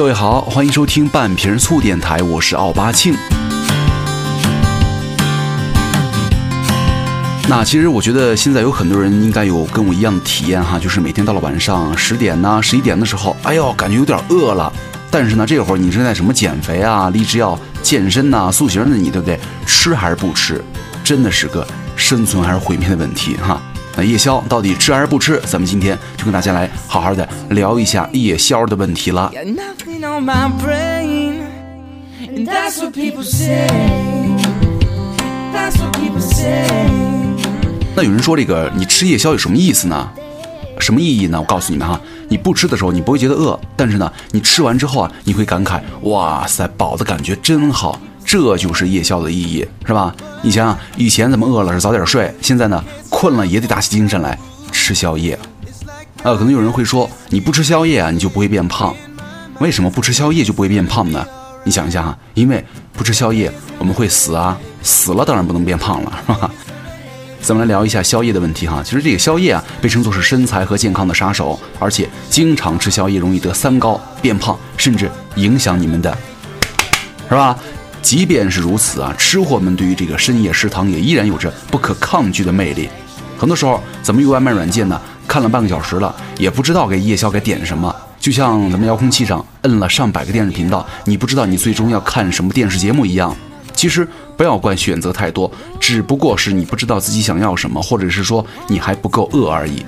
各位好，欢迎收听半瓶醋电台，我是奥巴庆。那其实我觉得现在有很多人应该有跟我一样的体验哈，就是每天到了晚上十点呐、十一点的时候，哎呦，感觉有点饿了。但是呢，这会儿你正在什么减肥啊、立志要健身呐、塑形的你，对不对？吃还是不吃，真的是个生存还是毁灭的问题哈。那夜宵到底吃还是不吃？咱们今天就跟大家来好好的聊一下夜宵的问题了。那有人说这个你吃夜宵有什么意思呢？什么意义呢？我告诉你们哈，你不吃的时候你不会觉得饿，但是呢，你吃完之后啊，你会感慨，哇塞，饱的感觉真好，这就是夜宵的意义，是吧？你想想，以前咱们饿了是早点睡，现在呢，困了也得打起精神来吃宵夜。啊，可能有人会说，你不吃宵夜啊，你就不会变胖。为什么不吃宵夜就不会变胖呢？你想一下哈，因为不吃宵夜我们会死啊，死了当然不能变胖了，是吧？咱们来聊一下宵夜的问题哈。其实这个宵夜啊，被称作是身材和健康的杀手，而且经常吃宵夜容易得三高、变胖，甚至影响你们的，是吧？即便是如此啊，吃货们对于这个深夜食堂也依然有着不可抗拒的魅力。很多时候，咱们用外卖软件呢，看了半个小时了，也不知道给夜宵该点什么。就像咱们遥控器上摁了上百个电视频道，你不知道你最终要看什么电视节目一样。其实不要怪选择太多，只不过是你不知道自己想要什么，或者是说你还不够饿而已。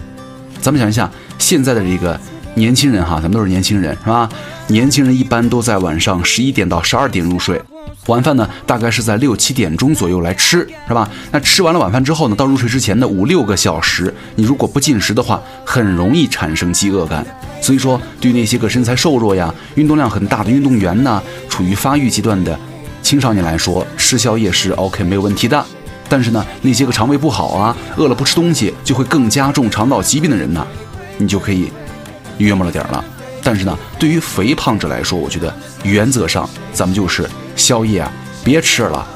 咱们想一下，现在的这个年轻人哈，咱们都是年轻人是吧？年轻人一般都在晚上十一点到十二点入睡，晚饭呢大概是在六七点钟左右来吃，是吧？那吃完了晚饭之后呢，到入睡之前的五六个小时，你如果不进食的话，很容易产生饥饿感。所以说，对于那些个身材瘦弱呀、运动量很大的运动员呢，处于发育阶段的青少年来说，吃宵夜是 OK 没有问题的。但是呢，那些个肠胃不好啊，饿了不吃东西就会更加重肠道疾病的人呢，你就可以约摸了点儿了。但是呢，对于肥胖者来说，我觉得原则上咱们就是宵夜啊，别吃了。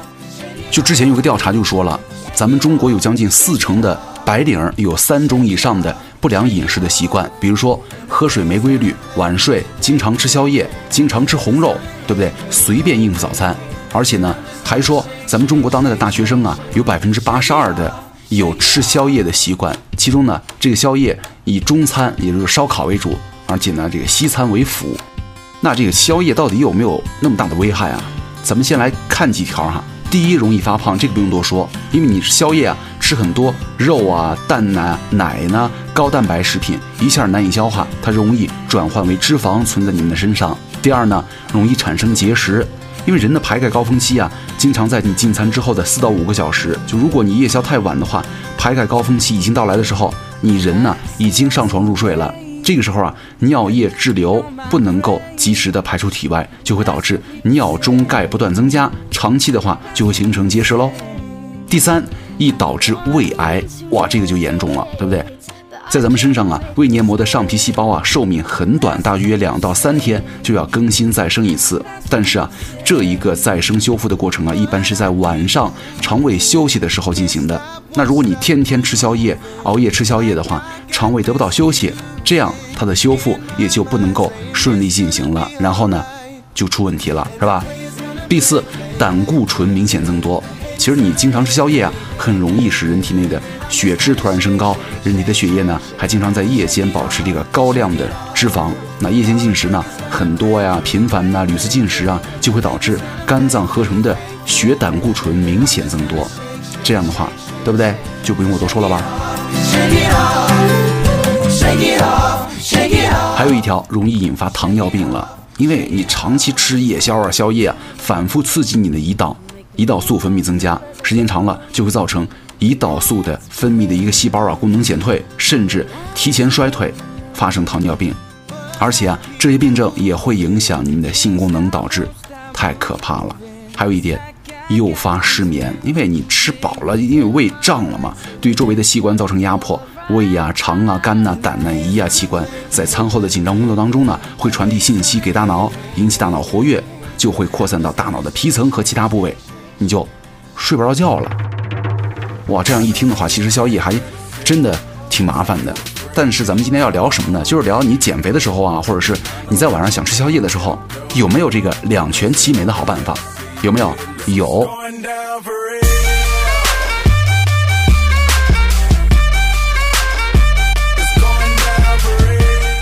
就之前有个调查就说了，咱们中国有将近四成的白领有三种以上的不良饮食的习惯，比如说喝水没规律、晚睡、经常吃宵夜、经常吃红肉，对不对？随便应付早餐。而且呢，还说咱们中国当代的大学生啊，有百分之八十二的有吃宵夜的习惯，其中呢，这个宵夜以中餐，也就是烧烤为主，而且呢，这个西餐为辅。那这个宵夜到底有没有那么大的危害啊？咱们先来看几条哈。第一，容易发胖，这个不用多说，因为你是宵夜啊，吃很多肉啊、蛋呐、奶呢、高蛋白食品，一下难以消化，它容易转换为脂肪存在你们的身上。第二呢，容易产生结石，因为人的排钙高峰期啊，经常在你进餐之后的四到五个小时。就如果你夜宵太晚的话，排钙高峰期已经到来的时候，你人呢已经上床入睡了。这个时候啊，尿液滞留不能够及时的排出体外，就会导致尿中钙不断增加，长期的话就会形成结石喽。第三，易导致胃癌，哇，这个就严重了，对不对？在咱们身上啊，胃黏膜的上皮细胞啊，寿命很短，大约两到三天就要更新再生一次。但是啊，这一个再生修复的过程啊，一般是在晚上肠胃休息的时候进行的。那如果你天天吃宵夜、熬夜吃宵夜的话，肠胃得不到休息，这样它的修复也就不能够顺利进行了，然后呢，就出问题了，是吧？第四，胆固醇明显增多。其实你经常吃宵夜啊，很容易使人体内的血脂突然升高，人体的血液呢还经常在夜间保持这个高量的脂肪。那夜间进食呢很多呀、频繁呐、屡次进食啊，就会导致肝脏合成的血胆固醇明显增多。这样的话，对不对？就不用我多说了吧。还有一条容易引发糖尿病了，因为你长期吃夜宵啊、宵夜啊，反复刺激你的胰岛，胰岛素分泌增加，时间长了就会造成胰岛素的分泌的一个细胞啊功能减退，甚至提前衰退，发生糖尿病。而且啊，这些病症也会影响你们的性功能，导致太可怕了。还有一点，诱发失眠，因为你吃饱了，因为胃胀了嘛，对周围的器官造成压迫，胃呀、肠啊、肝呐、胆呐、胰呀器官在餐后的紧张工作当中呢，会传递信息给大脑，引起大脑活跃，就会扩散到大脑的皮层和其他部位，你就睡不着觉了。哇，这样一听的话，其实宵夜还真的挺麻烦的。但是咱们今天要聊什么呢？就是聊你减肥的时候啊，或者是你在晚上想吃宵夜的时候，有没有这个两全其美的好办法？有没有？有。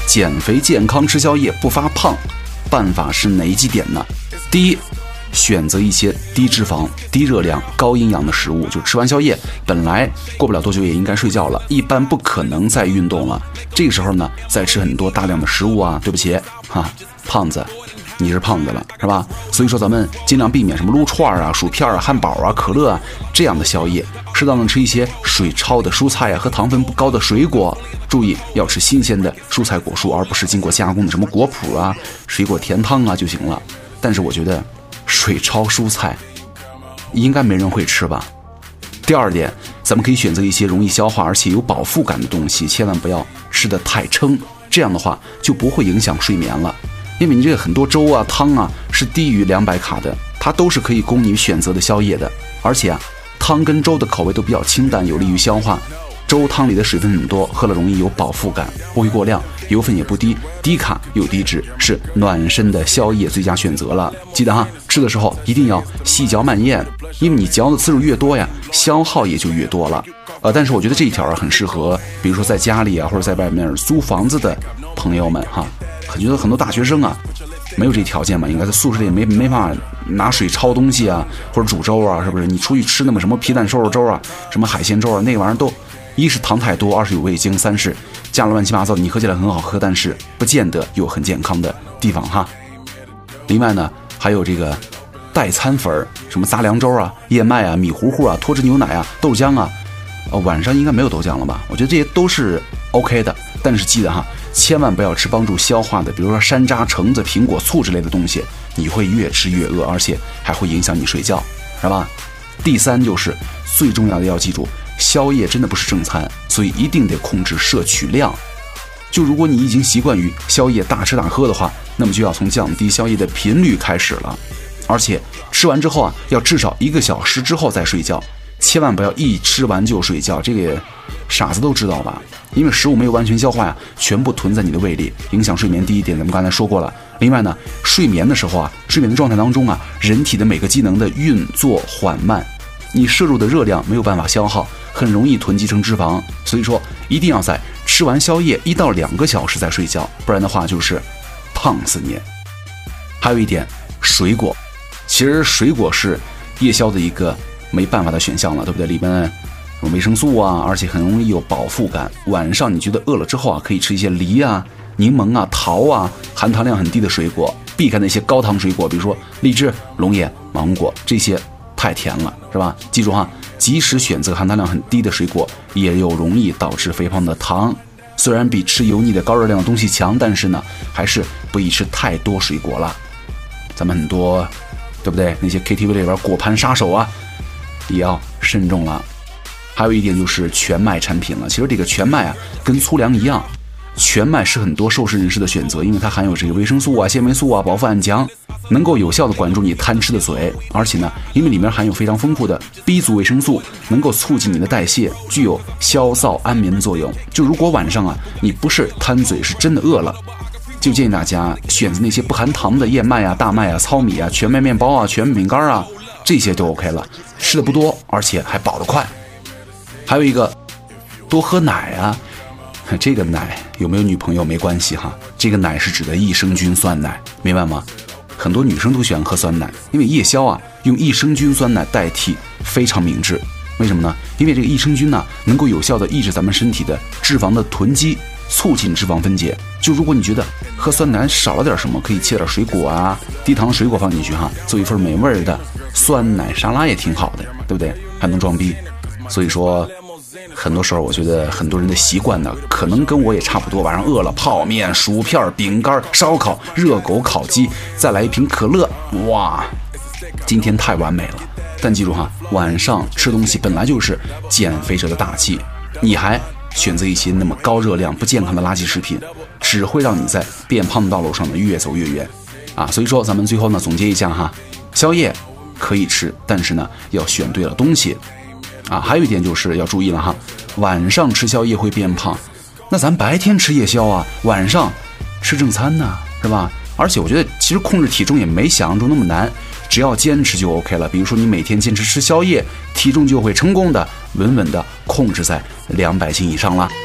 减肥健康吃宵夜不发胖，办法是哪几点呢？第一，选择一些低脂肪、低热量、高营养的食物。就吃完宵夜，本来过不了多久也应该睡觉了，一般不可能再运动了。这个时候呢，再吃很多大量的食物啊，对不起，哈，胖子。你是胖子了，是吧？所以说咱们尽量避免什么撸串啊、薯片啊、汉堡啊、可乐啊这样的宵夜，适当的吃一些水焯的蔬菜啊和糖分不高的水果。注意要吃新鲜的蔬菜果蔬，而不是经过加工的什么果脯啊、水果甜汤啊就行了。但是我觉得水焯蔬菜应该没人会吃吧。第二点，咱们可以选择一些容易消化而且有饱腹感的东西，千万不要吃的太撑，这样的话就不会影响睡眠了。因为你这个很多粥啊汤啊是低于两百卡的，它都是可以供你选择的宵夜的。而且啊，汤跟粥的口味都比较清淡，有利于消化。粥汤里的水分很多，喝了容易有饱腹感，不会过量，油分也不低，低卡又低脂，是暖身的宵夜最佳选择了。记得哈，吃的时候一定要细嚼慢咽，因为你嚼的次数越多呀，消耗也就越多了。呃，但是我觉得这一条很适合，比如说在家里啊或者在外面租房子的朋友们哈。我觉得很多大学生啊，没有这条件嘛，应该在宿舍里也没没法拿水焯东西啊，或者煮粥啊，是不是？你出去吃那么什么皮蛋瘦肉粥啊，什么海鲜粥啊，那玩意儿都，一是糖太多，二是有味精，三是加了乱七八糟，你喝起来很好喝，但是不见得有很健康的地方哈。另外呢，还有这个代餐粉儿，什么杂粮粥啊、燕麦啊、米糊糊啊、脱脂牛奶啊、豆浆啊，呃，晚上应该没有豆浆了吧？我觉得这些都是 OK 的，但是记得哈。千万不要吃帮助消化的，比如说山楂、橙子、苹果、醋之类的东西，你会越吃越饿，而且还会影响你睡觉，是吧？第三就是最重要的，要记住，宵夜真的不是正餐，所以一定得控制摄取量。就如果你已经习惯于宵夜大吃大喝的话，那么就要从降低宵夜的频率开始了，而且吃完之后啊，要至少一个小时之后再睡觉。千万不要一吃完就睡觉，这个傻子都知道吧？因为食物没有完全消化呀，全部囤在你的胃里，影响睡眠。第一点，咱们刚才说过了。另外呢，睡眠的时候啊，睡眠的状态当中啊，人体的每个机能的运作缓慢，你摄入的热量没有办法消耗，很容易囤积成脂肪。所以说，一定要在吃完宵夜一到两个小时再睡觉，不然的话就是胖死你。还有一点，水果，其实水果是夜宵的一个。没办法的选项了，对不对？里面有维生素啊，而且很容易有饱腹感。晚上你觉得饿了之后啊，可以吃一些梨啊、柠檬啊、桃啊，含糖量很低的水果，避开那些高糖水果，比如说荔枝、龙眼、芒果这些太甜了，是吧？记住哈，即使选择含糖量很低的水果，也有容易导致肥胖的糖。虽然比吃油腻的高热量的东西强，但是呢，还是不宜吃太多水果了。咱们很多，对不对？那些 KTV 里边果盘杀手啊。也要慎重了，还有一点就是全麦产品了。其实这个全麦啊，跟粗粮一样，全麦是很多瘦身人士的选择，因为它含有这个维生素啊、纤维素啊，饱腹感强，能够有效的管住你贪吃的嘴。而且呢，因为里面含有非常丰富的 B 族维生素，能够促进你的代谢，具有消燥安眠的作用。就如果晚上啊，你不是贪嘴，是真的饿了，就建议大家选择那些不含糖的燕麦啊、大麦啊、糙米啊、全麦面包啊、全麦饼干啊。这些就 OK 了，吃的不多，而且还饱得快。还有一个，多喝奶啊。这个奶有没有女朋友没关系哈，这个奶是指的益生菌酸奶，明白吗？很多女生都喜欢喝酸奶，因为夜宵啊，用益生菌酸奶代替非常明智。为什么呢？因为这个益生菌呢，能够有效的抑制咱们身体的脂肪的囤积。促进脂肪分解。就如果你觉得喝酸奶少了点什么，可以切点水果啊，低糖水果放进去哈，做一份美味的酸奶沙拉也挺好的，对不对？还能装逼。所以说，很多时候我觉得很多人的习惯呢，可能跟我也差不多。晚上饿了，泡面、薯片、饼干、烧烤、热狗、烤鸡，再来一瓶可乐，哇，今天太完美了。但记住哈，晚上吃东西本来就是减肥者的大忌，你还。选择一些那么高热量、不健康的垃圾食品，只会让你在变胖的道路上呢越走越远，啊！所以说，咱们最后呢总结一下哈，宵夜可以吃，但是呢要选对了东西，啊！还有一点就是要注意了哈，晚上吃宵夜会变胖，那咱白天吃夜宵啊，晚上吃正餐呢，是吧？而且我觉得其实控制体重也没想象中那么难，只要坚持就 OK 了。比如说你每天坚持吃宵夜，体重就会成功的稳稳的控制在两百斤以上了。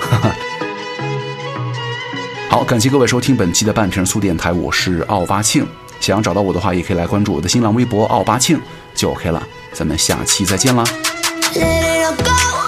好，感谢各位收听本期的半瓶醋电台，我是奥巴庆。想要找到我的话，也可以来关注我的新浪微博奥巴庆就 OK 了。咱们下期再见啦。Let it all go.